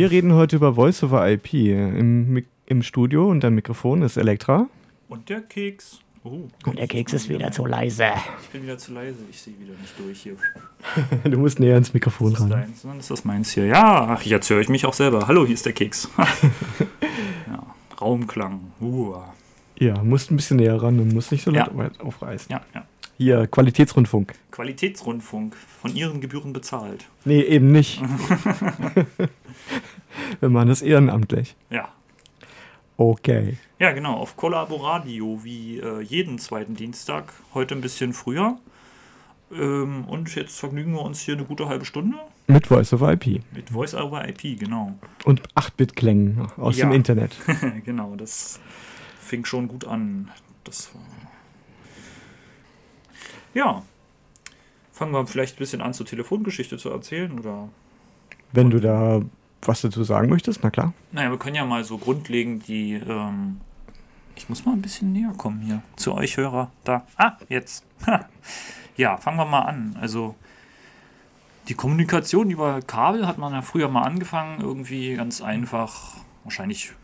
Wir reden heute über Voice over IP. Im, Im Studio und am Mikrofon ist Elektra. Und der Keks. Oh, und der Keks ist wieder zu leise. Ich bin wieder zu leise. Ich sehe wieder nicht durch hier. du musst näher ins Mikrofon ran. Deins, dann ist das meins hier. Ja, ach, jetzt höre ich mich auch selber. Hallo, hier ist der Keks. ja, Raumklang. Uh. Ja, musst ein bisschen näher ran und musst nicht so laut ja. aufreißen. Ja, ja. Hier, Qualitätsrundfunk. Qualitätsrundfunk. Von Ihren Gebühren bezahlt. Nee, eben nicht. Wir machen das ehrenamtlich. Ja. Okay. Ja, genau. Auf Collaboradio wie äh, jeden zweiten Dienstag. Heute ein bisschen früher. Ähm, und jetzt vergnügen wir uns hier eine gute halbe Stunde. Mit Voice over IP. Mit Voice over IP, genau. Und 8-Bit-Klängen aus ja. dem Internet. genau, das fing schon gut an. Das war ja. Fangen wir vielleicht ein bisschen an, zur Telefongeschichte zu erzählen, oder? Wenn du da was dazu sagen möchtest, na klar. Naja, wir können ja mal so grundlegend die. Ähm ich muss mal ein bisschen näher kommen hier zu euch Hörer. Da. Ah, jetzt. ja, fangen wir mal an. Also. Die Kommunikation über Kabel hat man ja früher mal angefangen, irgendwie ganz einfach, wahrscheinlich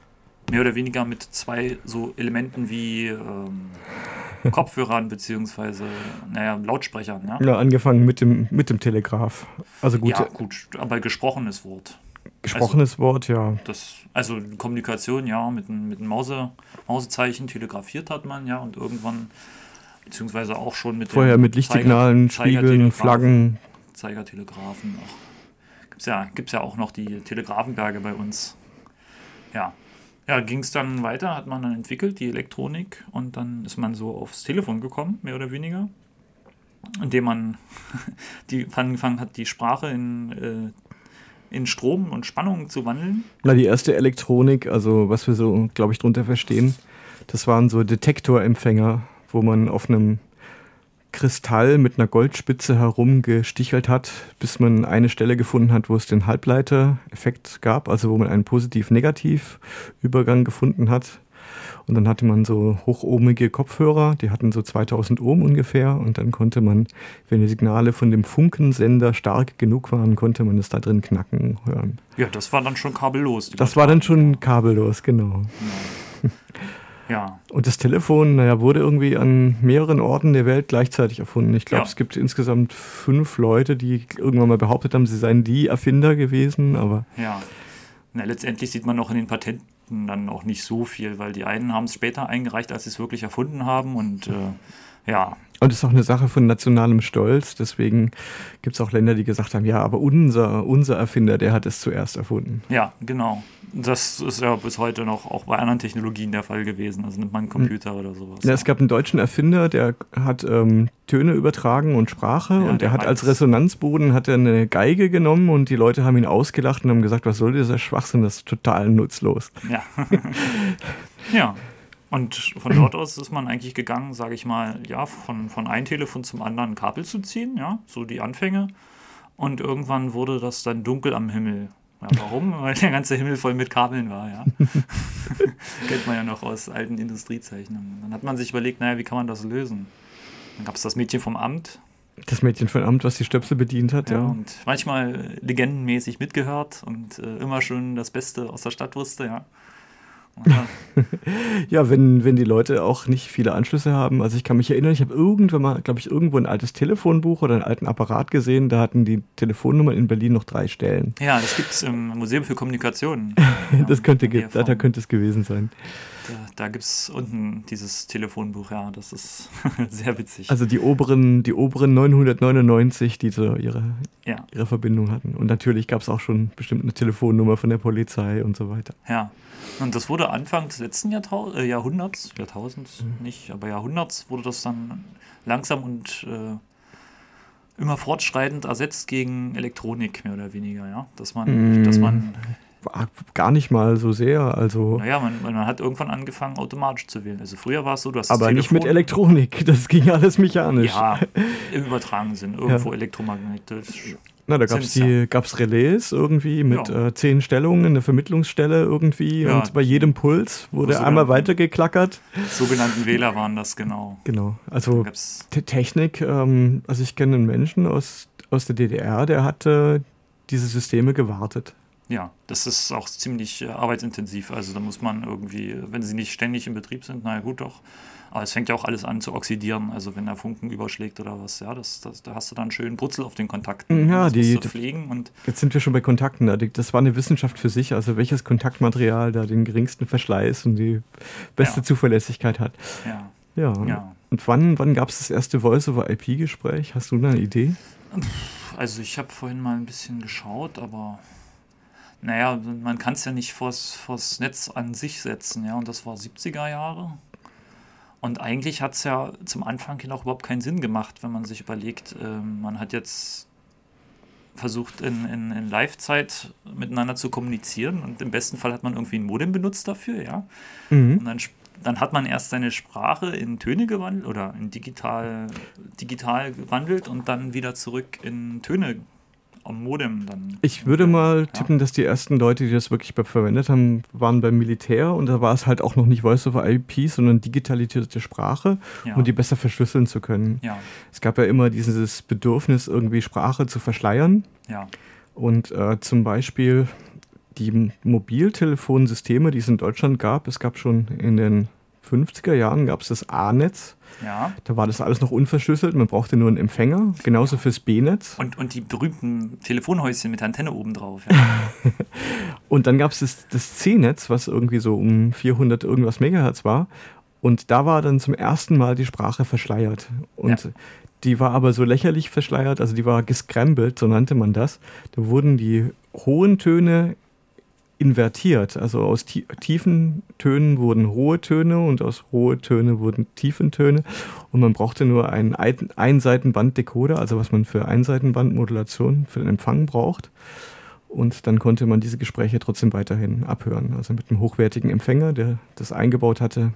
mehr oder weniger mit zwei so Elementen wie ähm, Kopfhörern beziehungsweise naja, Lautsprechern. Ja? ja, angefangen mit dem, mit dem Telegraph. Also gut. Ja, gut, aber gesprochenes Wort. Gesprochenes also, Wort, ja. Das, also Kommunikation, ja, mit einem mit Mause, Mausezeichen telegrafiert hat man, ja, und irgendwann, beziehungsweise auch schon mit Vorher mit Lichtsignalen, Zeiger, Spiegeln, Flaggen. Zeigertelegraphen. Gibt es ja, gibt's ja auch noch die Telegrafenberge bei uns. Ja, ja, ging es dann weiter, hat man dann entwickelt, die Elektronik, und dann ist man so aufs Telefon gekommen, mehr oder weniger, indem man die angefangen hat, die Sprache in, äh, in Strom und Spannung zu wandeln. Na, die erste Elektronik, also was wir so, glaube ich, drunter verstehen, das waren so Detektorempfänger, wo man auf einem Kristall mit einer Goldspitze herumgestichelt hat, bis man eine Stelle gefunden hat, wo es den Halbleiter-Effekt gab, also wo man einen Positiv-Negativ-Übergang gefunden hat. Und dann hatte man so hochohmige Kopfhörer, die hatten so 2000 Ohm ungefähr. Und dann konnte man, wenn die Signale von dem Funkensender stark genug waren, konnte man es da drin knacken hören. Ja, das war dann schon kabellos. Das war dann schon kabellos, genau. Ja. Ja. Und das Telefon, naja, wurde irgendwie an mehreren Orten der Welt gleichzeitig erfunden. Ich glaube, ja. es gibt insgesamt fünf Leute, die irgendwann mal behauptet haben, sie seien die Erfinder gewesen, aber. Ja. Na, letztendlich sieht man auch in den Patenten dann auch nicht so viel, weil die einen haben es später eingereicht, als sie es wirklich erfunden haben und äh, ja. Und es ist auch eine Sache von nationalem Stolz. Deswegen gibt es auch Länder, die gesagt haben, ja, aber unser, unser Erfinder, der hat es zuerst erfunden. Ja, genau. Das ist ja bis heute noch auch bei anderen Technologien der Fall gewesen. Also nimmt man einen Computer hm. oder sowas. Ja, es gab einen deutschen Erfinder, der hat ähm, Töne übertragen und Sprache ja, und der, der hat als Resonanzboden hat er eine Geige genommen und die Leute haben ihn ausgelacht und haben gesagt, was soll dieser Schwachsinn, das ist total nutzlos. Ja. ja. Und von dort aus ist man eigentlich gegangen, sage ich mal, ja, von, von einem Telefon zum anderen Kabel zu ziehen, ja, so die Anfänge. Und irgendwann wurde das dann dunkel am Himmel. Ja, warum? Weil der ganze Himmel voll mit Kabeln war, ja. Kennt man ja noch aus alten Industriezeichnungen. Dann hat man sich überlegt, naja, wie kann man das lösen? Dann gab es das Mädchen vom Amt. Das Mädchen vom Amt, was die Stöpsel bedient hat, ja. ja. Und manchmal legendenmäßig mitgehört und äh, immer schon das Beste aus der Stadt wusste, ja. ja, wenn, wenn die Leute auch nicht viele Anschlüsse haben. Also ich kann mich erinnern, ich habe irgendwann mal, glaube ich, irgendwo ein altes Telefonbuch oder einen alten Apparat gesehen, da hatten die Telefonnummern in Berlin noch drei Stellen. Ja, das gibt es im Museum für Kommunikation. das könnte, da, da könnte es gewesen sein. Da, da gibt es unten dieses Telefonbuch, ja, das ist sehr witzig. Also die oberen, die oberen 999, die so ihre, ja. ihre Verbindung hatten. Und natürlich gab es auch schon bestimmt eine Telefonnummer von der Polizei und so weiter. Ja. Und das wurde Anfang des letzten Jahrtau äh, Jahrhunderts, Jahrtausends mhm. nicht, aber Jahrhunderts wurde das dann langsam und äh, immer fortschreitend ersetzt gegen Elektronik, mehr oder weniger, ja. Dass man, mhm. dass man gar nicht mal so sehr. Also naja, man, man, hat irgendwann angefangen, automatisch zu wählen. Also früher war es so, du hast Aber nicht mit Elektronik, das ging alles mechanisch. Ja, im übertragenen Sinn, irgendwo ja. elektromagnetisch. Na, da gab es die gab's Relais irgendwie mit ja. äh, zehn Stellungen, eine Vermittlungsstelle irgendwie ja. und bei jedem Puls wurde einmal weitergeklackert. Sogenannten Wähler waren das, genau. Genau, also Technik, ähm, also ich kenne einen Menschen aus, aus der DDR, der hatte diese Systeme gewartet. Ja, das ist auch ziemlich äh, arbeitsintensiv. Also da muss man irgendwie, wenn sie nicht ständig in Betrieb sind, naja gut doch. Aber es fängt ja auch alles an zu oxidieren. Also wenn der Funken überschlägt oder was, ja, das, das, da hast du dann einen schönen Brutzel auf den Kontakten. Ja, das die- pflegen und Jetzt sind wir schon bei Kontakten. Die- Das war eine Wissenschaft für sich, also welches Kontaktmaterial da den geringsten Verschleiß und die beste Ja. Zuverlässigkeit hat. ja, Ja. ja. Und wann, wann gab es das erste Voice-over-IP-Gespräch? Hast du da eine Idee? Also ich habe vorhin mal ein bisschen geschaut, aber naja, man kann es ja nicht vors, vors Netz an sich setzen, ja, und das war 70er Jahre. Und eigentlich hat es ja zum Anfang hin auch überhaupt keinen Sinn gemacht, wenn man sich überlegt, ähm, man hat jetzt versucht in, in, in Live-Zeit miteinander zu kommunizieren und im besten Fall hat man irgendwie ein Modem benutzt dafür, ja. Mhm. Und dann, dann hat man erst seine Sprache in Töne gewandelt oder in digital, digital gewandelt und dann wieder zurück in Töne am Modem dann. Ich würde mal Ja. tippen, dass die ersten Leute, die das wirklich verwendet haben, waren beim Militär und da war es halt auch noch nicht Voice-over-IP, sondern digitalisierte Sprache, Ja. um die besser verschlüsseln zu können. Ja, Es gab ja immer dieses Bedürfnis, irgendwie Sprache zu verschleiern. ja, Und äh, zum Beispiel die Mobiltelefonsysteme, die es in Deutschland gab, es gab schon in den 50er Jahren gab es das A-Netz. ja. Da war das alles noch unverschlüsselt, man brauchte nur einen Empfänger, genauso fürs B-Netz. Und, und die berühmten Telefonhäuschen mit Antenne oben drauf. Ja. Und dann gab es das, das C-Netz, was irgendwie so um 400 irgendwas Megahertz war. Und da war dann zum ersten Mal die Sprache verschleiert. Und Ja. die war aber so lächerlich verschleiert, also die war gescrambled, so nannte man das. Da wurden die hohen Töne invertiert. Also aus tie tiefen Tönen wurden hohe Töne und aus hohe Töne wurden tiefen Töne. Und man brauchte nur einen Ein- Einseitenbanddecoder, also was man für Einseitenbandmodulation für den Empfang braucht. Und dann konnte man diese Gespräche trotzdem weiterhin abhören. Also mit einem hochwertigen Empfänger, der das eingebaut hatte,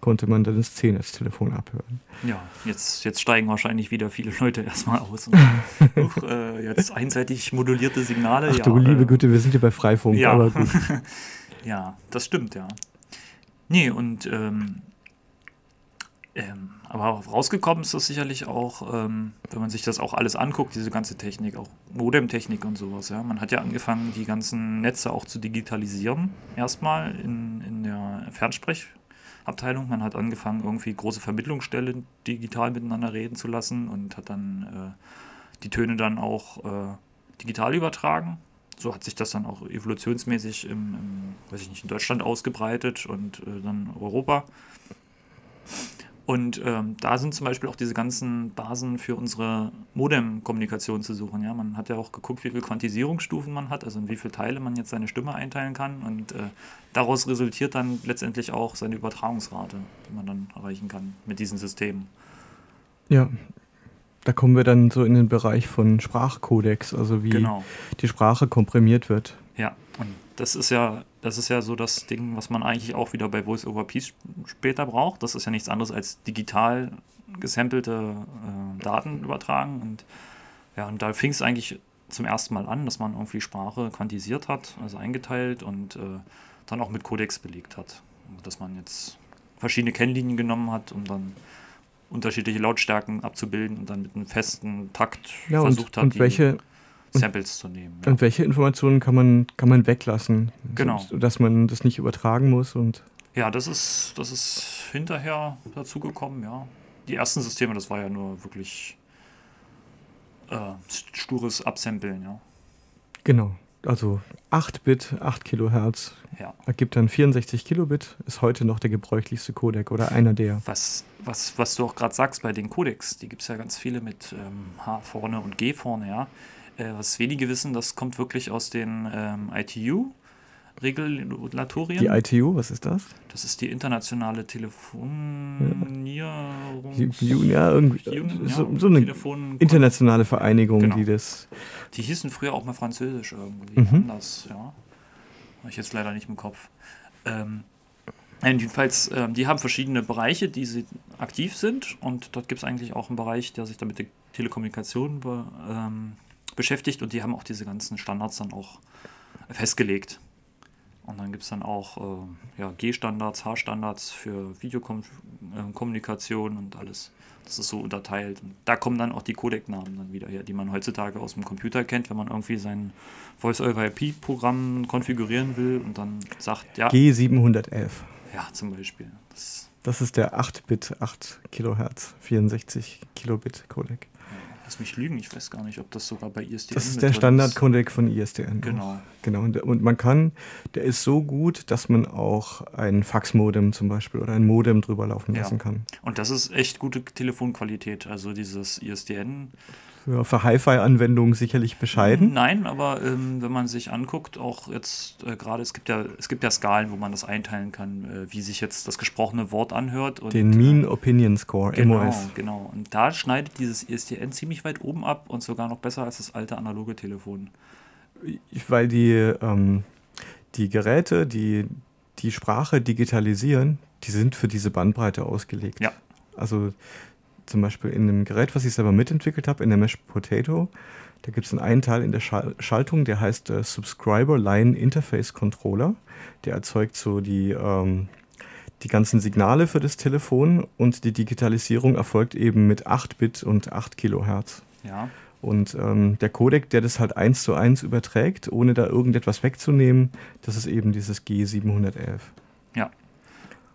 konnte man dann das C-Netz-Telefon abhören. ja, jetzt, jetzt steigen wahrscheinlich wieder viele Leute erstmal aus. Und, Huch, äh, jetzt einseitig modulierte Signale. Ach ja, du liebe äh, Güte, wir sind hier bei Freifunk, Ja. aber gut. Ja, das stimmt, ja. Nee, und ähm, ähm, aber rausgekommen ist das sicherlich auch, ähm, wenn man sich das auch alles anguckt, diese ganze Technik, auch Modemtechnik und sowas, ja. Man hat ja angefangen, die ganzen Netze auch zu digitalisieren, erstmal in, in der Fernsprechabteilung. Man hat angefangen, irgendwie große Vermittlungsstellen digital miteinander reden zu lassen und hat dann äh, die Töne dann auch äh, digital übertragen so hat sich das dann auch evolutionsmäßig im, im weiß ich nicht, in Deutschland ausgebreitet und äh, dann Europa. Und ähm, da sind zum Beispiel auch diese ganzen Basen für unsere Modem-Kommunikation zu suchen. Ja? Man hat ja auch geguckt, wie viele Quantisierungsstufen man hat, also in wie viele Teile man jetzt seine Stimme einteilen kann. Und äh, daraus resultiert dann letztendlich auch seine Übertragungsrate, die man dann erreichen kann mit diesen Systemen. Ja, da kommen wir dann so in den Bereich von Sprachkodex, also wie Genau. die Sprache komprimiert wird. Ja, und das ist ja, das ist ja so das Ding, was man eigentlich auch wieder bei Voice over Peace später braucht. Das ist ja nichts anderes als digital gesampelte äh, Daten übertragen. Und ja, und da fing es eigentlich zum ersten Mal an, dass man irgendwie Sprache quantisiert hat, also eingeteilt und äh, dann auch mit Codex belegt hat. Also, dass man jetzt verschiedene Kennlinien genommen hat, um dann unterschiedliche Lautstärken abzubilden und dann mit einem festen Takt Ja, und, versucht hat, und welche, Samples zu nehmen. Ja. und welche Informationen kann man, kann man weglassen, Genau. so, dass man das nicht übertragen muss und Ja, das ist, das ist hinterher dazugekommen, ja. Die ersten Systeme, das war ja nur wirklich äh, stures Absampeln, ja. genau. Also 8-Bit, 8 Kilohertz ja. ergibt dann 64 Kilobit, ist heute noch der gebräuchlichste Codec oder einer der. Was, was, was du auch gerade sagst bei den Codecs, die gibt es ja ganz viele mit ähm, H vorne und G vorne, ja. Äh, was wenige wissen, das kommt wirklich aus den ähm, ITU-Regulatorien. Die ITU, was ist das? Das ist die internationale Telefonierung. Die, ja, irgendwie, so, so eine Telefon internationale Vereinigung, Genau. die das. Die hießen früher auch mal französisch irgendwie Mhm. anders, ja. Habe ich jetzt leider nicht im Kopf. Ähm, jedenfalls, ähm, die haben verschiedene Bereiche, die sie aktiv sind und dort gibt es eigentlich auch einen Bereich, der sich damit der Telekommunikation be, ähm, beschäftigt und die haben auch diese ganzen Standards dann auch festgelegt. Und dann gibt es dann auch äh, ja, G-Standards, H-Standards für Videokommunikation und alles. Das ist so unterteilt. Und da kommen dann auch die Codec-Namen dann wieder her, die man heutzutage aus dem Computer kennt, wenn man irgendwie sein Voice-over-IP-Programm konfigurieren will und dann sagt, ja. G711. Ja, zum Beispiel. Das, das ist der 8-Bit, 8 Kilohertz, 64 Kilobit Codec. Lass mich lügen, ich weiß gar nicht, ob das sogar bei ISDN Das ist der Standard-Codec von ISDN. Genau. Genau. Und man kann, der ist so gut, dass man auch ein Fax-Modem zum Beispiel oder ein Modem drüber laufen lassen ja. kann. Und das ist echt gute Telefonqualität. Also dieses ISDN für, für Hi-Fi-Anwendungen sicherlich bescheiden. Nein, aber ähm, wenn man sich anguckt, auch jetzt äh, gerade, es gibt ja, es gibt ja Skalen, wo man das einteilen kann, äh, wie sich jetzt das gesprochene Wort anhört. Und, Den Mean äh, Opinion Score, genau, MOS. Genau, und da schneidet dieses ISDN ziemlich weit oben ab und sogar noch besser als das alte analoge Telefon. Weil die, ähm, die Geräte, die die Sprache digitalisieren, die sind für diese Bandbreite ausgelegt. Ja. Also zum Beispiel in einem Gerät, was ich selber mitentwickelt habe, in der Mesh Potato, da gibt es einen Teil in der Schal Schaltung, der heißt äh, Subscriber Line Interface Controller. Der erzeugt so die, ähm, die ganzen Signale für das Telefon und die Digitalisierung erfolgt eben mit 8 Bit und 8 Kilohertz. Ja. Und ähm, der Codec, der das halt eins zu eins überträgt, ohne da irgendetwas wegzunehmen, das ist eben dieses G711. Ja.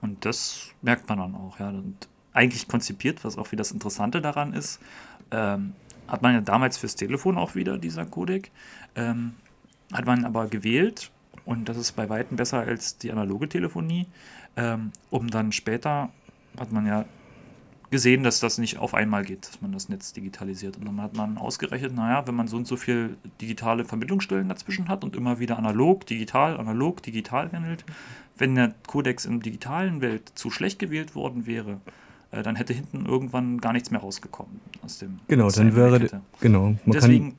Und das merkt man dann auch, ja. Und eigentlich konzipiert, was auch wieder das Interessante daran ist. Ähm, hat man ja damals fürs Telefon auch wieder, dieser Codec. Ähm, hat man aber gewählt, und das ist bei Weitem besser als die analoge Telefonie, ähm, um dann später, hat man ja gesehen, dass das nicht auf einmal geht, dass man das Netz digitalisiert. Und dann hat man ausgerechnet, naja, wenn man so und so viel digitale Verbindungsstellen dazwischen hat und immer wieder analog, digital, analog, digital wandelt, wenn der Codex in digitalen Welt zu schlecht gewählt worden wäre, äh, dann hätte hinten irgendwann gar nichts mehr rausgekommen aus dem. Genau, aus dann wäre genau. Deswegen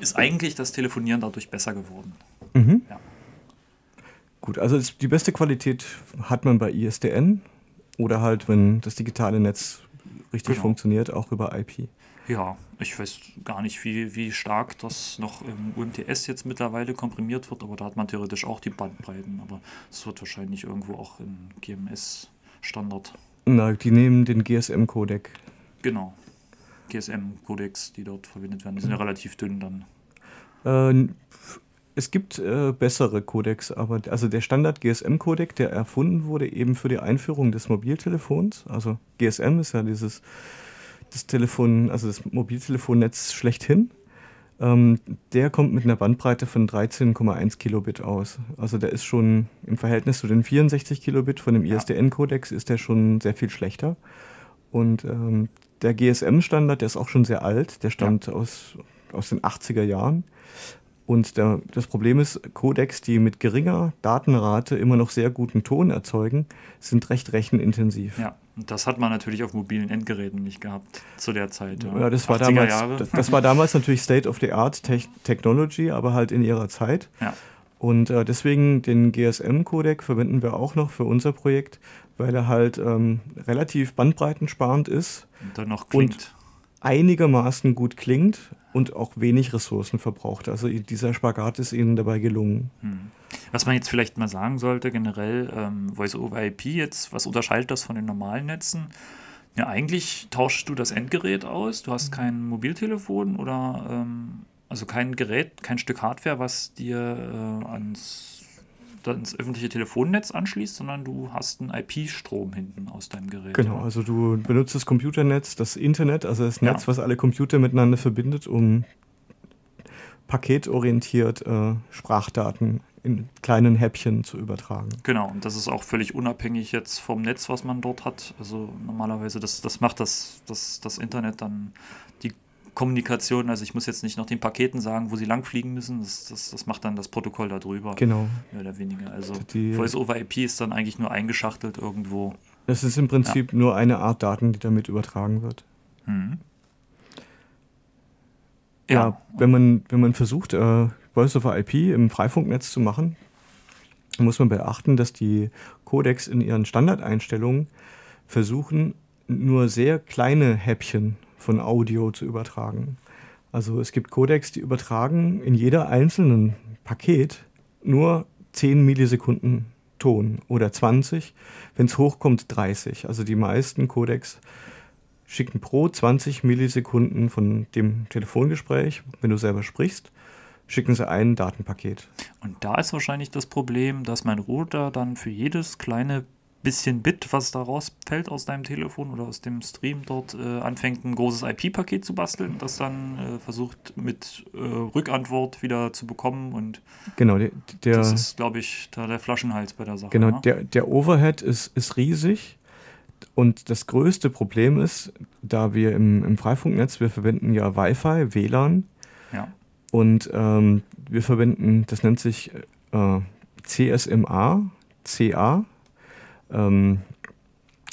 ist eigentlich das Telefonieren dadurch besser geworden. Mhm. Ja. Gut, also die beste Qualität hat man bei ISDN oder halt, wenn das digitale Netz richtig genau. funktioniert, auch über IP. Ja, ich weiß gar nicht, wie, wie stark das noch im UMTS jetzt mittlerweile komprimiert wird, aber da hat man theoretisch auch die Bandbreiten, aber es wird wahrscheinlich irgendwo auch in GMS-Standard na, die nehmen den GSM-Codec. Genau. GSM-Codecs, die dort verwendet werden. Die sind ja relativ dünn dann. Äh, es gibt äh, bessere Codecs, aber also der Standard GSM-Codec, der erfunden wurde eben für die Einführung des Mobiltelefons. Also GSM ist ja dieses das Telefon, also das Mobiltelefonnetz schlechthin. Ähm, der kommt mit einer Bandbreite von 13,1 Kilobit aus. Also der ist schon im Verhältnis zu den 64 Kilobit von dem ISDN-Kodex ist der schon sehr viel schlechter. Und ähm, der GSM-Standard, der ist auch schon sehr alt, der stammt ja. aus, aus den 80er Jahren. Und der, das Problem ist, Codecs, die mit geringer Datenrate immer noch sehr guten Ton erzeugen, sind recht rechenintensiv. Ja, das hat man natürlich auf mobilen Endgeräten nicht gehabt zu der Zeit. Ja, ja das, war damals, das, das, war damals natürlich State of the Art Te Technology, aber halt in ihrer Zeit. Ja. Und äh, deswegen den GSM-Codec verwenden wir auch noch für unser Projekt, weil er halt ähm, relativ bandbreitensparend ist. Und dann noch klingt. Einigermaßen gut klingt und auch wenig Ressourcen verbraucht. Also dieser Spagat ist ihnen dabei gelungen. Hm. Was man jetzt vielleicht mal sagen sollte, generell ähm, Voice-over-IP jetzt, was unterscheidet das von den normalen Netzen? Ja, eigentlich tauschst du das Endgerät aus, du hast kein Mobiltelefon oder ähm, also kein Gerät, kein Stück Hardware, was dir äh, ans ins öffentliche Telefonnetz anschließt, sondern du hast einen IP-Strom hinten aus deinem Gerät. Genau, also du benutzt das Computernetz, das Internet, also das Netz, ja. was alle Computer miteinander verbindet, um paketorientiert äh, Sprachdaten in kleinen Häppchen zu übertragen. Genau, und das ist auch völlig unabhängig jetzt vom Netz, was man dort hat. Also normalerweise, das, das macht das, das, das Internet dann Kommunikation, also ich muss jetzt nicht noch den Paketen sagen, wo sie langfliegen müssen, das, das, das macht dann das Protokoll darüber. Genau. Mehr oder weniger. Also Voice-over-IP ist dann eigentlich nur eingeschachtelt irgendwo. Das ist im Prinzip ja. nur eine Art Daten, die damit übertragen wird. Mhm. Ja, ja, wenn man, wenn man versucht, äh, Voice-over-IP im Freifunknetz zu machen, muss man beachten, dass die Codecs in ihren Standardeinstellungen versuchen, nur sehr kleine Häppchen von Audio zu übertragen. Also es gibt Codecs, die übertragen in jeder einzelnen Paket nur 10 Millisekunden Ton oder 20, wenn es hochkommt 30. Also die meisten Codecs schicken pro 20 Millisekunden von dem Telefongespräch, wenn du selber sprichst, schicken sie ein Datenpaket. Und da ist wahrscheinlich das Problem, dass mein Router dann für jedes kleine bisschen Bit, was da rausfällt aus deinem Telefon oder aus dem Stream dort, äh, anfängt ein großes IP-Paket zu basteln, das dann äh, versucht mit äh, Rückantwort wieder zu bekommen und Genau, der, der, das ist, glaube ich, da der Flaschenhals bei der Sache. genau, ne? der, der Overhead ist, ist riesig. Und das größte Problem ist, da wir im, im Freifunknetz, wir verwenden ja Wi-Fi, WLAN ja. und ähm, wir verwenden, das nennt sich äh, CSMA, CA. Ähm,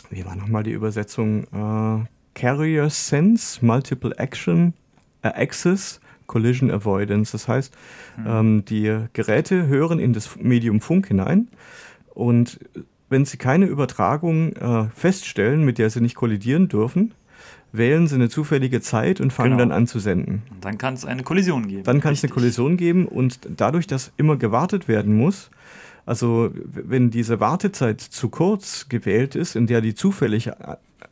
wie war nochmal die Übersetzung? Äh, Carrier Sense, Multiple Action, äh, Access, Collision Avoidance. Das heißt, ähm, die Geräte hören in das Medium Funk hinein und wenn sie keine Übertragung äh, feststellen, mit der sie nicht kollidieren dürfen, wählen sie eine zufällige Zeit und fangen Genau. dann an zu senden. Und dann kann es eine Kollision geben. Dann kann es eine. Kollision geben und dadurch, dass immer gewartet werden muss, also wenn diese Wartezeit zu kurz gewählt ist, in der die zufällig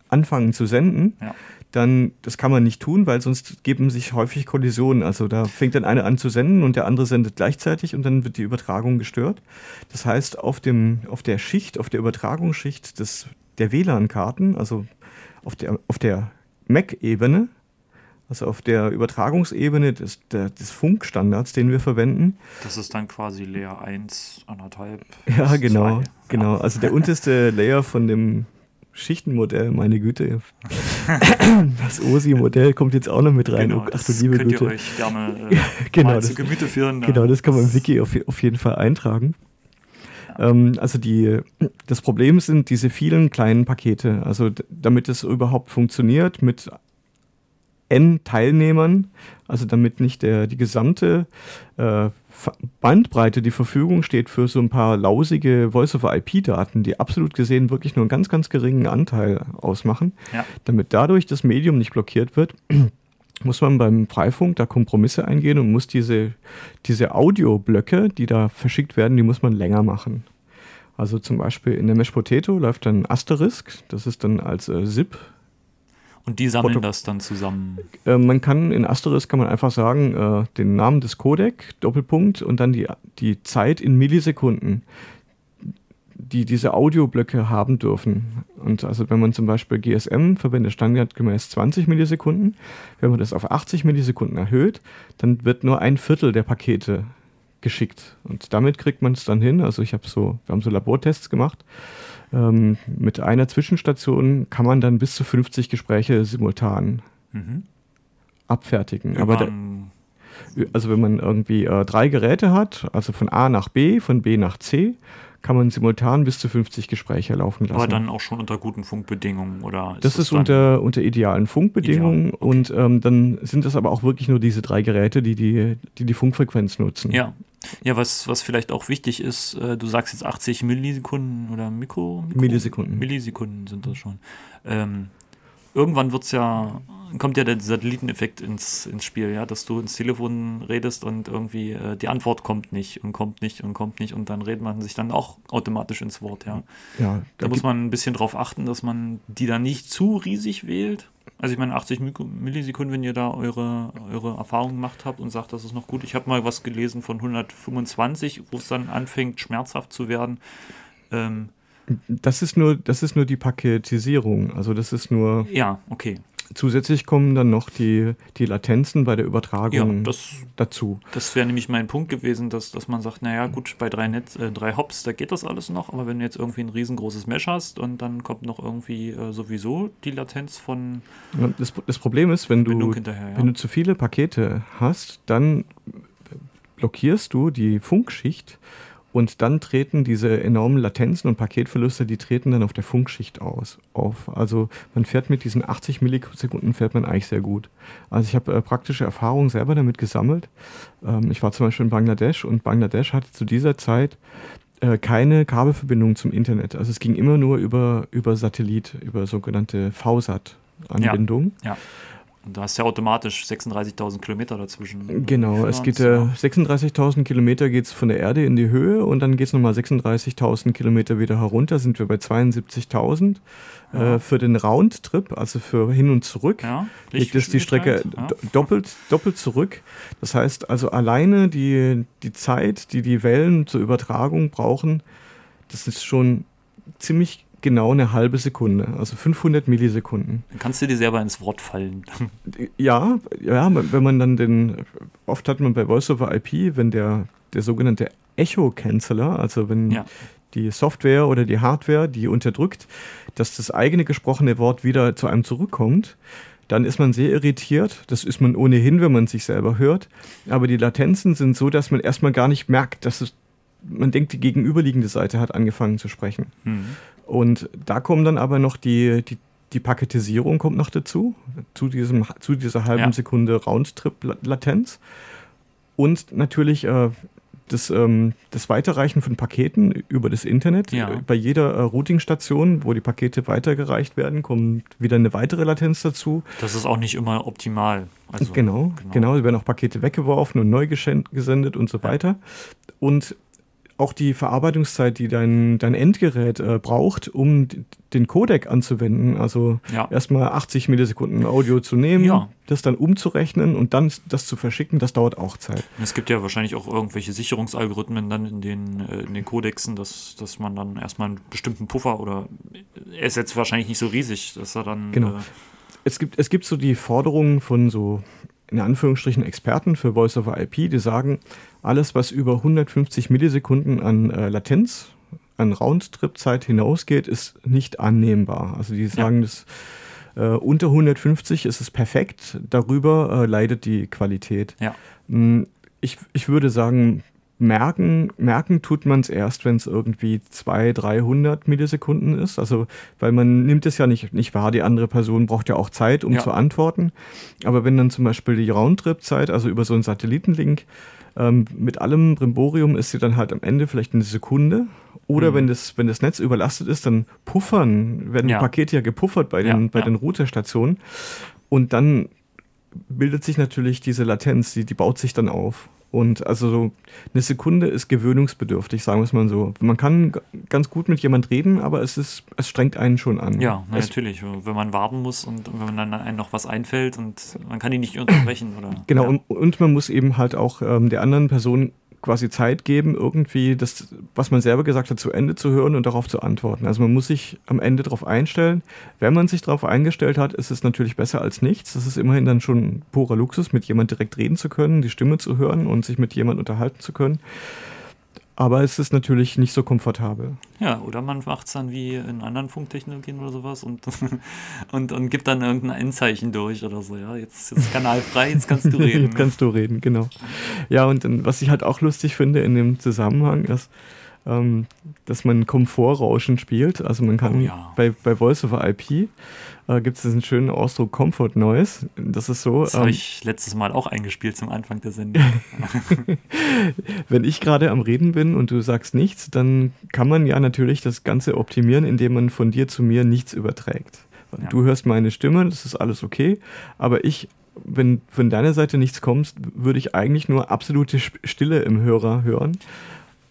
anfangen zu senden, Ja. dann das kann man nicht tun, weil sonst geben sich häufig Kollisionen. Also da fängt dann einer an zu senden und der andere sendet gleichzeitig und dann wird die Übertragung gestört. Das heißt, auf, dem, auf der Schicht, auf der Übertragungsschicht des, der WLAN-Karten, also auf der, auf der MAC-Ebene, also auf der Übertragungsebene des, der, des Funkstandards, den wir verwenden. Das ist dann quasi Layer 1, anderthalb. Ja, bis genau, zwei. genau. Also der unterste Layer von dem Schichtenmodell, meine Güte. Das OSI-Modell kommt jetzt auch noch mit rein. Genau, Oh, ach du das liebe könnt Güte. ihr euch gerne äh, genau, mal das- zu Gemüte führen. Genau, das kann man im Wiki auf, auf jeden Fall eintragen. Ähm, also die, das Problem sind diese vielen kleinen Pakete. Also damit es überhaupt funktioniert mit N Teilnehmern, also damit nicht der, die gesamte äh, Bandbreite die Verfügung steht für so ein paar lausige Voice-over-IP-Daten, die absolut gesehen wirklich nur einen ganz, ganz geringen Anteil ausmachen. Ja. Damit dadurch das Medium nicht blockiert wird, muss man beim Freifunk da Kompromisse eingehen und muss diese, diese Audioblöcke, die da verschickt werden, die muss man länger machen. Also zum Beispiel in der Mesh Potato läuft dann Asterisk, das ist dann als äh, ZIP. Und die sammeln Proto- das dann zusammen. Äh, man kann in Asterisk kann man einfach sagen, äh, den Namen des Codec, Doppelpunkt und dann die, die Zeit in Millisekunden, die diese Audioblöcke haben dürfen. Und also wenn man zum Beispiel GSM verwendet standardgemäß 20 Millisekunden, wenn man das auf 80 Millisekunden erhöht, dann wird nur ein Viertel der Pakete geschickt. Und damit kriegt man es dann hin. Also ich habe so, wir haben so Labortests gemacht. Ähm, mit einer Zwischenstation kann man dann bis zu 50 Gespräche simultan Mhm. abfertigen. Aber da, also wenn man irgendwie äh, drei Geräte hat, also von A nach B, von B nach C, kann man simultan bis zu 50 Gespräche laufen lassen. aber dann auch schon unter guten Funkbedingungen oder das ist dann- unter, unter idealen Funkbedingungen Ideal, okay. und ähm, dann sind das aber auch wirklich nur diese drei Geräte, die die, die, die Funkfrequenz nutzen. Ja. Ja, was, was vielleicht auch wichtig ist, äh, du sagst jetzt 80 Millisekunden oder Mikro, Mikro? Millisekunden. Millisekunden sind das schon. Ähm, irgendwann wird's ja, kommt ja der Satelliteneffekt ins, ins Spiel, ja, dass du ins Telefon redest und irgendwie äh, die Antwort kommt nicht und kommt nicht und kommt nicht und dann redet man sich dann auch automatisch ins Wort, ja. Ja, Da muss man ein bisschen drauf achten, dass man die dann nicht zu riesig wählt. Also ich meine 80 Mikro- Millisekunden, wenn ihr da eure, eure Erfahrungen gemacht habt und sagt, das ist noch gut. Ich habe mal was gelesen von 125, wo es dann anfängt schmerzhaft zu werden. Ähm, das ist nur, das ist nur die Paketisierung. Also das ist nur ja, okay. zusätzlich kommen dann noch die, die Latenzen bei der Ja, Übertragung das, dazu. das wäre nämlich mein Punkt gewesen, dass, dass man sagt, naja gut, bei drei, Netz, äh, drei Hops, da geht das alles noch, aber wenn du jetzt irgendwie ein riesengroßes Mesh hast und dann kommt noch irgendwie äh, sowieso die Latenz von Ja, Das, das Problem ist, wenn du, ja. wenn du zu viele Pakete hast, dann blockierst du die Funkschicht und dann treten diese enormen Latenzen und Paketverluste, die treten dann auf der Funkschicht aus, auf. Also man fährt mit diesen 80 Millisekunden fährt man eigentlich sehr gut. Also ich habe äh, praktische Erfahrungen selber damit gesammelt. Ähm, ich war zum Beispiel in Bangladesch und Bangladesch hatte zu dieser Zeit äh, keine Kabelverbindung zum Internet. Also es ging immer nur über, über Satellit, über sogenannte VSAT-Anbindung. Ja. Und da hast du ja automatisch 36.000 Kilometer dazwischen. Genau, es geht ja. äh, 36.000 Kilometer geht es von der Erde in die Höhe und dann geht es nochmal 36.000 Kilometer wieder herunter, sind wir bei 72.000. Ja. Äh, für den Roundtrip, also für hin und zurück, Ja, liegt es die Strecke do- doppelt, doppelt zurück. Das heißt also alleine die, die Zeit, die die Wellen zur Übertragung brauchen, das ist schon ziemlich genau eine halbe Sekunde, also 500 Millisekunden. Dann kannst du dir selber ins Wort fallen. Ja, ja, wenn man dann den, oft hat man bei Voice over IP, wenn der, der sogenannte Echo-Canceller, also wenn Ja. die Software oder die Hardware, die unterdrückt, dass das eigene gesprochene Wort wieder zu einem zurückkommt, dann ist man sehr irritiert. Das ist man ohnehin, wenn man sich selber hört. Aber die Latenzen sind so, dass man erstmal gar nicht merkt, dass es, man denkt, die gegenüberliegende Seite hat angefangen zu sprechen. Hm. Und da kommen dann aber noch die, die, die Paketisierung kommt noch dazu, zu, diesem, zu dieser halben Ja. Sekunde Roundtrip-Latenz. Und natürlich äh, das, ähm, das Weiterreichen von Paketen über das Internet. Ja. Bei jeder äh, Routing-Station, wo die Pakete weitergereicht werden, kommt wieder eine weitere Latenz dazu. Das ist auch nicht immer optimal. Also, genau, genau, Es werden auch Pakete weggeworfen und neu gesendet und so weiter. Und auch die Verarbeitungszeit, die dein, dein Endgerät äh, braucht, um den Codec anzuwenden. Also Ja. erstmal 80 Millisekunden Audio zu nehmen, Ja. das dann umzurechnen und dann das zu verschicken, das dauert auch Zeit. Es gibt ja wahrscheinlich auch irgendwelche Sicherungsalgorithmen dann in den, äh, in den Kodexen, dass, dass man dann erstmal einen bestimmten Puffer oder er ist jetzt wahrscheinlich nicht so riesig, dass er dann Genau. äh, Es gibt, es gibt so die Forderungen von so in Anführungsstrichen Experten für Voice over IP, die sagen, alles, was über 150 Millisekunden an äh, Latenz, an Roundtrip-Zeit hinausgeht, ist nicht annehmbar. Also die sagen, dass äh, unter 150 ist es perfekt, darüber äh, leidet die Qualität. ja. Mm, Ich, ich würde sagen, merken, merken tut man es erst, wenn es irgendwie 200, 300 Millisekunden ist. Also, weil man nimmt es ja nicht, nicht wahr, die andere Person braucht ja auch Zeit, um Ja. zu antworten. Aber wenn dann zum Beispiel die Roundtrip-Zeit, also über so einen Satellitenlink, ähm, mit allem Brimborium ist sie dann halt am Ende vielleicht eine Sekunde. Oder Mhm. wenn, das, wenn das Netz überlastet ist, dann puffern, werden Ja. die Pakete ja gepuffert bei den, Ja, bei ja. den Routerstationen. Und dann bildet sich natürlich diese Latenz, die, die baut sich dann auf. Und also so eine Sekunde ist gewöhnungsbedürftig, sagen wir es mal so. Man kann ganz gut mit jemand reden, aber es ist, es strengt einen schon an. Ja, na, natürlich. Wenn man warten muss und wenn man dann einem noch was einfällt und man kann ihn nicht unterbrechen oder. Genau, ja. und, und man muss eben halt auch ähm, der anderen Person quasi Zeit geben, irgendwie das, was man selber gesagt hat, zu Ende zu hören und darauf zu antworten. Also man muss sich am Ende darauf einstellen. Wenn man sich darauf eingestellt hat, ist es natürlich besser als nichts. Das ist immerhin dann schon purer Luxus, mit jemand direkt reden zu können, die Stimme zu hören und sich mit jemand unterhalten zu können. Aber es ist natürlich nicht so komfortabel. Ja, oder man macht es dann wie in anderen Funktechnologien oder sowas und, und, und gibt dann irgendein Einzeichen durch oder so. Ja, jetzt ist Kanal frei, jetzt kannst du reden. Jetzt kannst du reden, genau. Ja, und was ich halt auch lustig finde in dem Zusammenhang ist, ähm, dass man Komfortrauschen spielt. Also man kann Oh ja. bei, bei Voice over IP äh, gibt es diesen schönen Ausdruck Comfort Noise. Das ist so, Das habe ähm, ich letztes Mal auch eingespielt zum Anfang der Sendung. wenn ich gerade am Reden bin und du sagst nichts, dann kann man ja natürlich das Ganze optimieren, indem man von dir zu mir nichts überträgt. Ja. Du hörst meine Stimme, das ist alles okay, aber ich, wenn von deiner Seite nichts kommt, würde ich eigentlich nur absolute Stille im Hörer hören.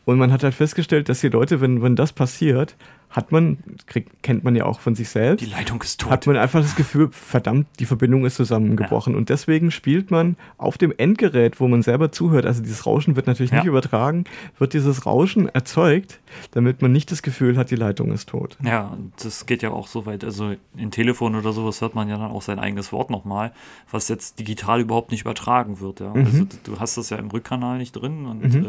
Und man hat halt festgestellt, dass die Leute, wenn, wenn das passiert, hat man, kriegt, kennt man ja auch von sich selbst, Die Leitung ist tot. hat man einfach das Gefühl, verdammt, die Verbindung ist zusammengebrochen. Und deswegen spielt man auf dem Endgerät, wo man selber zuhört, also dieses Rauschen wird natürlich Ja. nicht übertragen, wird dieses Rauschen erzeugt, damit man nicht das Gefühl hat, die Leitung ist tot. Ja, und das geht ja auch so weit. Also in Telefon oder sowas hört man ja dann auch sein eigenes Wort nochmal, was jetzt digital überhaupt nicht übertragen wird. Ja. Also Mhm. du- du hast das ja im Rückkanal nicht drin und Mhm. äh,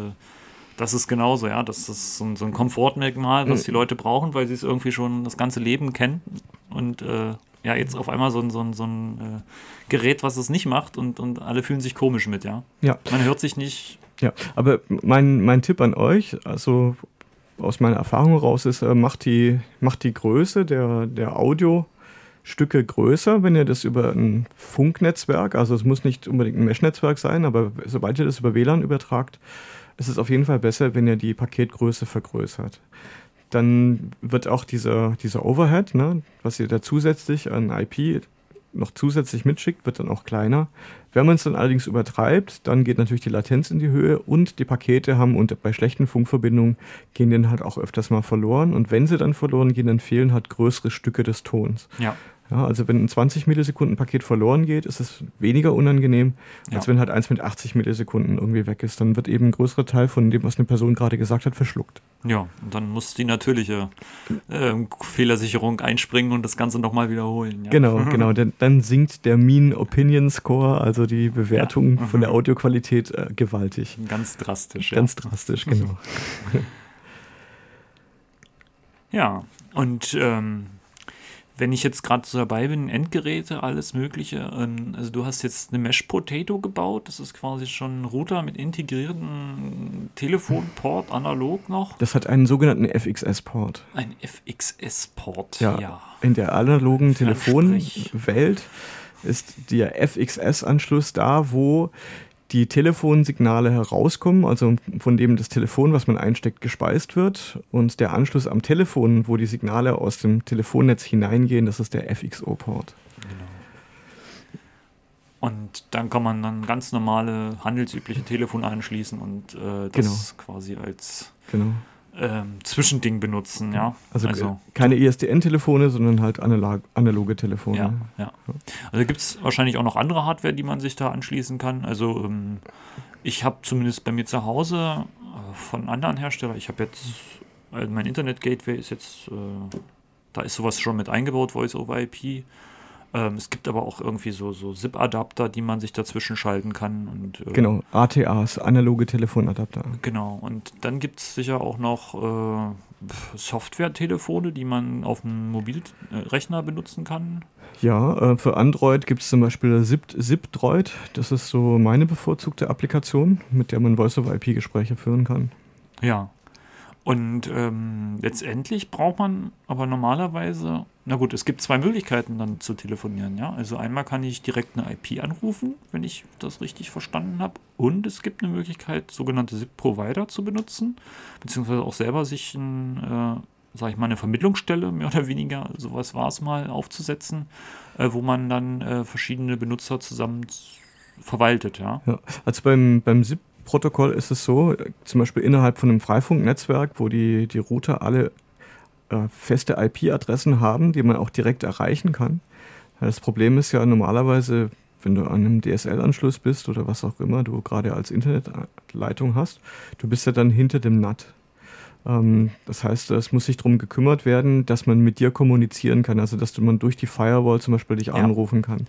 das ist genauso, ja. Das ist so ein, so ein Komfortmerkmal, was Mhm. die Leute brauchen, weil sie es irgendwie schon das ganze Leben kennen. Und äh, ja, jetzt auf einmal so ein, so ein, so ein äh, Gerät, was es nicht macht und, und alle fühlen sich komisch mit, ja. Ja. Man hört sich nicht. Ja, aber mein, mein Tipp an euch, also aus meiner Erfahrung raus ist, äh, macht die, macht die Größe der, der Audiostücke größer, wenn ihr das über ein Funknetzwerk, also es muss nicht unbedingt ein Mesh-Netzwerk sein, aber sobald ihr das über WLAN übertragt, ist es auf jeden Fall besser, wenn ihr die Paketgröße vergrößert. Dann wird auch dieser, dieser Overhead, ne, was ihr da zusätzlich an IP noch zusätzlich mitschickt, wird dann auch kleiner. Wenn man es dann allerdings übertreibt, dann geht natürlich die Latenz in die Höhe und die Pakete haben und bei schlechten Funkverbindungen gehen dann halt auch öfters mal verloren. Und wenn sie dann verloren gehen, dann fehlen halt größere Stücke des Tons. Ja. Ja, also wenn ein 20 Millisekunden Paket verloren geht, ist es weniger unangenehm, als Ja. wenn halt eins mit 80 Millisekunden irgendwie weg ist. Dann wird eben ein größerer Teil von dem, was eine Person gerade gesagt hat, verschluckt. Ja, und dann muss die natürliche ähm, Fehlersicherung einspringen und das Ganze nochmal wiederholen. Ja. Genau, genau. Denn, dann sinkt der Mean Opinion Score, also die Bewertung von der Audioqualität, äh, gewaltig. Ganz drastisch. Ganz drastisch, genau. ja. ja, und ähm, wenn ich jetzt gerade so dabei bin, Endgeräte, alles Mögliche, ähm, also du hast jetzt eine Mesh Potato gebaut, das ist quasi schon ein Router mit integrierten Telefonport, analog noch. Das hat einen sogenannten FXS-Port. Ein FXS-Port, Ja, ja. In der analogen. Telefonwelt ist der FXS-Anschluss da, wo die Telefonsignale herauskommen, also von dem das Telefon, was man einsteckt, gespeist wird. Und der Anschluss am Telefon, wo die Signale aus dem Telefonnetz hineingehen, das ist der FXO-Port. Und dann kann man dann ganz normale handelsübliche Telefone anschließen und äh, das quasi als Genau. Ähm, Zwischending benutzen, ja. Also, äh, keine ISDN-Telefone, sondern halt analog, analoge Telefone. Ja, ja. Also gibt es wahrscheinlich auch noch andere Hardware, die man sich da anschließen kann. Also ähm, ich habe zumindest bei mir zu Hause äh, von anderen Herstellern, ich habe jetzt, also mein Internet-Gateway ist jetzt, äh, da ist sowas schon mit eingebaut, Voice-over-IP. Ähm, es gibt aber auch irgendwie so, so SIP-Adapter, die man sich dazwischen schalten kann. Und, äh, Genau, ATAs, analoge Telefonadapter. Genau, und dann gibt es sicher auch noch äh, Software-Telefone, die man auf dem Mobilrechner benutzen kann. Ja, äh, für Android gibt es zum Beispiel Zip, ZipDroid. Das ist so meine bevorzugte Applikation, mit der man Voice-over-IP-Gespräche führen kann. Ja. Und ähm, letztendlich braucht man aber normalerweise, na gut, es gibt zwei Möglichkeiten dann zu telefonieren, ja. Also einmal kann ich direkt eine IP anrufen, wenn ich das richtig verstanden habe. Und es gibt eine Möglichkeit, sogenannte SIP-Provider zu benutzen, beziehungsweise auch selber sich ein, äh, sag ich mal, eine Vermittlungsstelle, mehr oder weniger, sowas war es mal, aufzusetzen, äh, wo man dann äh, verschiedene Benutzer zusammen verwaltet, ja. Ja. Also beim, beim ZIP-Protokoll ist es so, zum Beispiel innerhalb von einem Freifunknetzwerk, wo die, die Router alle äh, feste IP-Adressen haben, die man auch direkt erreichen kann. Das Problem ist ja normalerweise, wenn du an einem DSL-Anschluss bist oder was auch immer du gerade als Internetleitung hast, du bist ja dann hinter dem NAT. Ähm, das heißt, es muss sich darum gekümmert werden, dass man mit dir kommunizieren kann, also dass du man durch die Firewall zum Beispiel dich Ja. anrufen kann.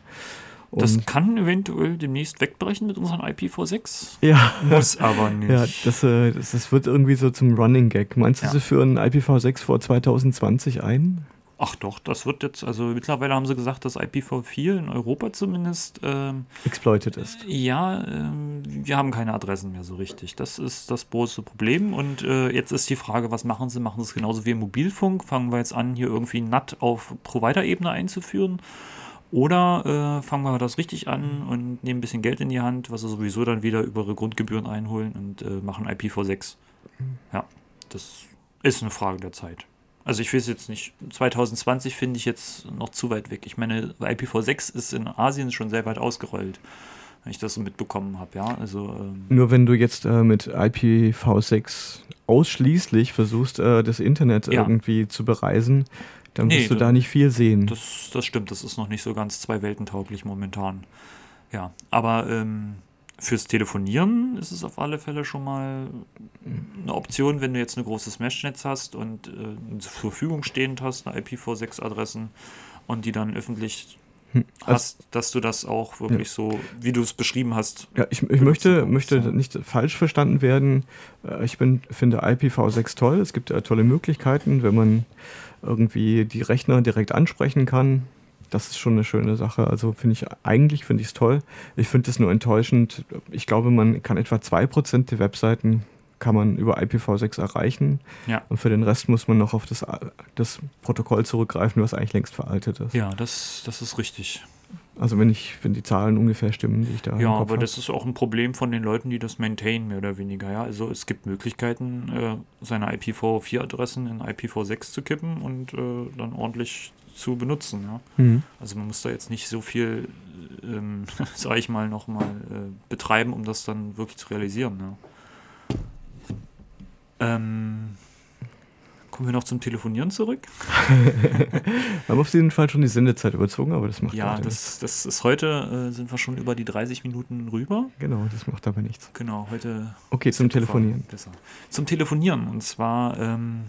Das Und- kann eventuell demnächst wegbrechen mit unseren IPv6. ja, Muss aber nicht. Ja, das, äh, das, das wird irgendwie so zum Running Gag. Meinst du, Ja. sie führen IPv6 vor 2020 ein? Ach doch, das wird jetzt, also mittlerweile haben sie gesagt, dass IPv4 in Europa zumindest, ähm, Exploited ist. ja, ähm, wir haben keine Adressen mehr so richtig. Das ist das große Problem. Und äh, jetzt ist die Frage, was machen sie? Machen sie es genauso wie im Mobilfunk? Fangen wir jetzt an, hier irgendwie NAT auf Provider-Ebene einzuführen? Oder äh, fangen wir das richtig an und nehmen ein bisschen Geld in die Hand, was sie sowieso dann wieder über ihre Grundgebühren einholen und äh, machen IPv6? Ja, das ist eine Frage der Zeit. Also ich weiß jetzt nicht, 2020 finde ich jetzt noch zu weit weg. Ich meine, IPv6 ist in Asien schon sehr weit ausgerollt, wenn ich das so mitbekommen habe, ja. Also ähm, Nur wenn du jetzt äh, mit IPv6 ausschließlich versuchst, äh, das Internet Ja. irgendwie zu bereisen, dann Nee, wirst du da- nicht viel sehen. das, das stimmt, das ist noch nicht so ganz zwei Welten tauglich momentan. Ja, aber ähm, fürs Telefonieren ist es auf alle Fälle schon mal eine Option, wenn du jetzt ein großes Meshnetz hast und äh, zur Verfügung stehend hast, eine IPv6-Adressen und die dann öffentlich Hm, also- hast, dass du das auch wirklich so, wie du es beschrieben hast, Ja, ich, ich möchte, möchte ja. nicht falsch verstanden werden. Äh, Ich bin, finde IPv6 toll. Es gibt äh, tolle Möglichkeiten, wenn man irgendwie die Rechner direkt ansprechen kann. Das ist schon eine schöne Sache. Also finde ich, eigentlich finde ich es toll. Ich finde es nur enttäuschend. Ich glaube, man kann etwa 2% der Webseiten kann man über IPv6 erreichen. Ja. Und für den Rest muss man noch auf das, das Protokoll zurückgreifen, was eigentlich längst veraltet ist. ja, das, das ist richtig. Also wenn ich, wenn die Zahlen ungefähr stimmen, die ich da im Ja, aber hab. das ist auch ein Problem von den Leuten, die das maintainen, mehr oder weniger. Ja? Also es gibt Möglichkeiten, äh, seine IPv4-Adressen in IPv6 zu kippen und äh, dann ordentlich zu benutzen. Ja? Mhm. Also man muss da jetzt nicht so viel, ähm, sage ich mal, nochmal äh, betreiben, um das dann wirklich zu realisieren. Ja? Ähm, kommen wir noch zum Telefonieren zurück? Wir haben auf jeden Fall schon die Sendezeit überzogen, aber das macht Ja, das, das ist heute, äh, sind wir schon über die 30 Minuten rüber. Genau, das macht aber nichts. Genau, heute Okay, zum Telefonieren. Besser. Zum Telefonieren. Und zwar, ähm,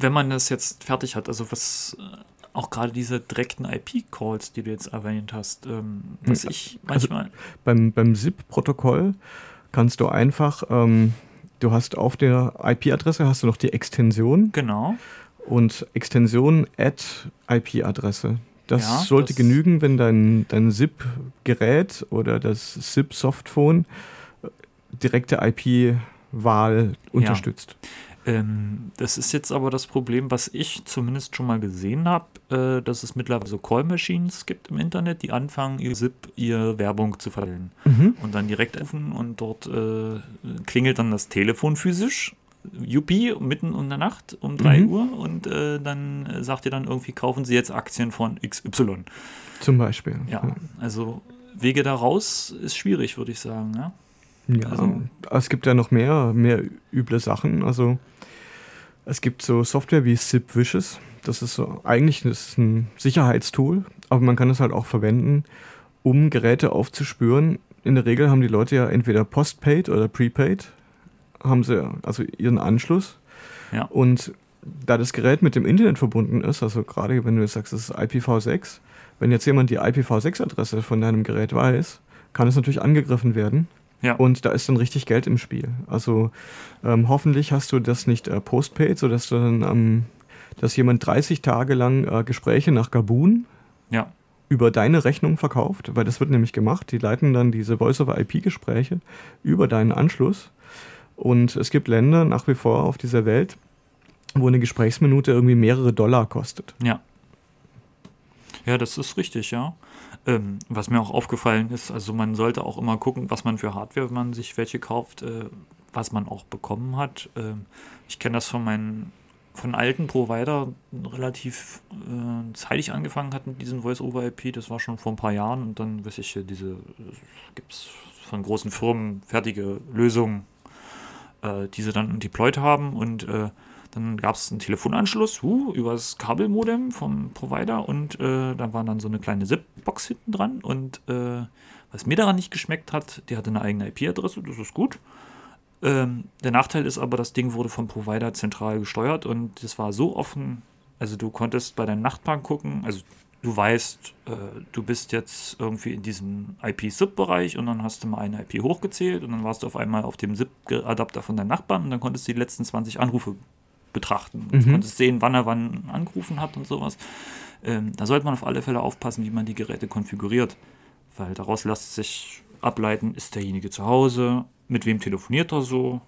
wenn man das jetzt fertig hat, also was äh, auch gerade diese direkten IP-Calls, die du jetzt erwähnt hast, ähm, was ich also- manchmal. Beim, beim SIP-Protokoll kannst du einfach, ähm, du hast auf der IP-Adresse hast du noch die Extension genau. und Extension add IP-Adresse. Das Ja, sollte das- genügen, wenn dein, dein SIP-Gerät oder das SIP-Softphone äh, direkte IP-Wahl unterstützt. Ähm, das ist jetzt aber das Problem, was ich zumindest schon mal gesehen habe, äh, dass es mittlerweile so Call-Machines gibt im Internet, die anfangen, über SIP ihre Werbung zu verteilen. Mhm. und dann direkt rufen und dort äh, klingelt dann das Telefon physisch. Juppie, mitten in der Nacht um 3 Mhm. Uhr und äh, dann äh, sagt ihr dann irgendwie, kaufen Sie jetzt Aktien von XY. Zum Beispiel. Ja, also Wege da raus ist schwierig, würde ich sagen. Ja? Ja, Also- es gibt ja noch mehr, mehr üble Sachen. Also es gibt so Software wie SIP Wishes. Das ist so, eigentlich ist ein Sicherheitstool, aber man kann es halt auch verwenden, um Geräte aufzuspüren. In der Regel haben die Leute ja entweder Postpaid oder Prepaid, haben sie also ihren Anschluss. Ja. Und da das Gerät mit dem Internet verbunden ist, also gerade wenn du jetzt sagst, es ist IPv6, wenn jetzt jemand die IPv6-Adresse von deinem Gerät weiß, kann es natürlich angegriffen werden. Ja. Und da ist dann richtig Geld im Spiel. Also ähm, hoffentlich hast du das nicht äh, postpaid, sodass du dann, ähm, dass jemand 30 Tage lang äh, Gespräche nach Gabun Ja, über deine Rechnung verkauft, weil das wird nämlich gemacht. Die leiten dann diese Voice-over-IP-Gespräche über deinen Anschluss. Und es gibt Länder nach wie vor auf dieser Welt, wo eine Gesprächsminute irgendwie mehrere Dollar kostet. ja. Ja, das ist richtig, ja. Ähm, was mir auch aufgefallen ist, also man sollte auch immer gucken, was man für Hardware, wenn man sich welche kauft, äh, was man auch bekommen hat. Ähm, ich kenne das von meinen von alten Provider relativ äh, zeitig angefangen hatten, diesen Voice-over-IP. Das war schon vor ein paar Jahren und dann weiß ich, äh, diese gibt es von großen Firmen fertige Lösungen, äh, die sie dann deployed haben und äh, dann gab es einen Telefonanschluss uh, über das Kabelmodem vom Provider und äh, da war dann so eine kleine ZIP-Box hinten dran. Und äh, was mir daran nicht geschmeckt hat, die hatte eine eigene IP-Adresse, das ist gut. Ähm, der Nachteil ist aber, das Ding wurde vom Provider zentral gesteuert und das war so offen. Also du konntest bei deinen Nachbarn gucken, also du weißt, äh, du bist jetzt irgendwie in diesem IP-SIP-Bereich und dann hast du mal eine IP hochgezählt und dann warst du auf einmal auf dem SIP-Adapter von deinen Nachbarn und dann konntest du die letzten 20 Anrufe betrachten. Mhm. konntest sehen, wann er wann angerufen hat und sowas. Ähm, da sollte man auf alle Fälle aufpassen, wie man die Geräte konfiguriert, weil daraus lässt sich ableiten, ist derjenige zu Hause, mit wem telefoniert er so.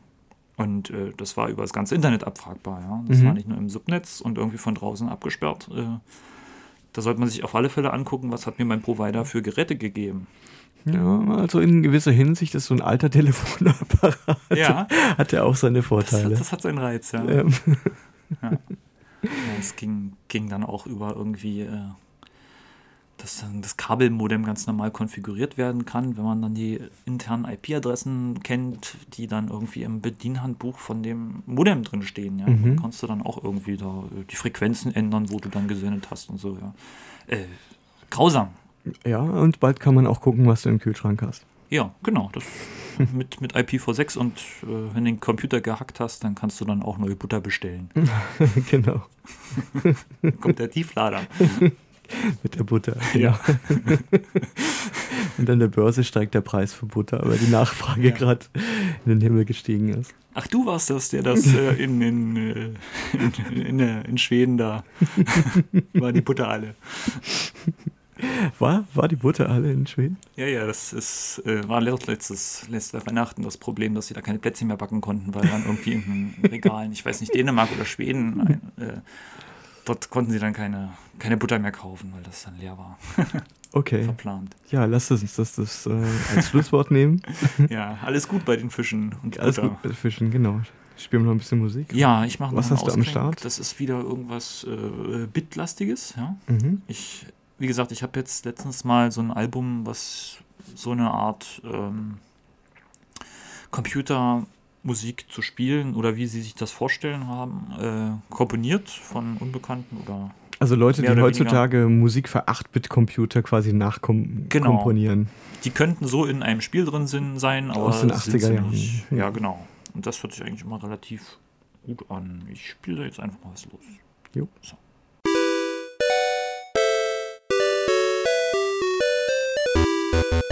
Und äh, das war über das ganze Internet abfragbar. Ja? Das Mhm. war nicht nur im Subnetz und irgendwie von draußen abgesperrt. Äh, da sollte man sich auf alle Fälle angucken, was hat mir mein Provider für Geräte gegeben. Ja, also in gewisser Hinsicht ist so ein alter Telefonapparat, Ja, hat ja auch seine das, Vorteile. hat- das hat seinen Reiz, ja. Ähm, Ja, es ging, ging dann auch über irgendwie, äh, dass dann das Kabelmodem ganz normal konfiguriert werden kann, wenn man dann die internen IP-Adressen kennt, die dann irgendwie im Bedienhandbuch von dem Modem drin stehen. Ja? Mhm. Dann kannst du dann auch irgendwie da äh, die Frequenzen ändern, wo du dann gesendet hast und so. Ja. Äh, grausam. Ja, und bald kann man auch gucken, was du im Kühlschrank hast. Ja, genau. Das mit, mit IPv6 und äh, wenn du den Computer gehackt hast, dann kannst du dann auch neue Butter bestellen. genau, Kommt der Tieflader. mit der Butter. Ja. Und an der Börse steigt der Preis für Butter, weil die Nachfrage Ja. gerade in den Himmel gestiegen ist. Ach, du warst das, der das äh, in, in, äh, in, in, äh, in Schweden da war die Butter alle. War, war die Butter alle in Schweden? Ja, ja, das ist, äh, war letztes, letztes Weihnachten das Problem, dass sie da keine Plätzchen mehr backen konnten, weil dann irgendwie in den Regalen, ich weiß nicht, Dänemark oder Schweden, ein, äh, dort konnten sie dann keine, keine Butter mehr kaufen, weil das dann leer war, Okay. verplant. Ja, lass uns das, das äh, als Schlusswort nehmen. Ja, alles gut bei den Fischen und Alles Butter. gut mit Fischen, genau. Spielen wir noch ein bisschen Musik? Ja, ich mache Was noch einen hast du am. Start? Das ist wieder irgendwas äh, Bitlastiges, ja. Mhm. Ich, wie gesagt, ich habe jetzt letztens mal so ein Album, was so eine Art ähm, Computermusik zu spielen oder wie sie sich das vorstellen haben, äh, komponiert von Unbekannten oder Also Leute, die heutzutage Musik für 8-Bit-Computer quasi nachkomponieren. Genau. die könnten so in einem Spiel drin sein, aber Aus den sind sie 80er Jahren. Hm. Ja, genau. Und das hört sich eigentlich immer relativ gut an. Ich spiele da jetzt einfach mal was los. Jo. So. you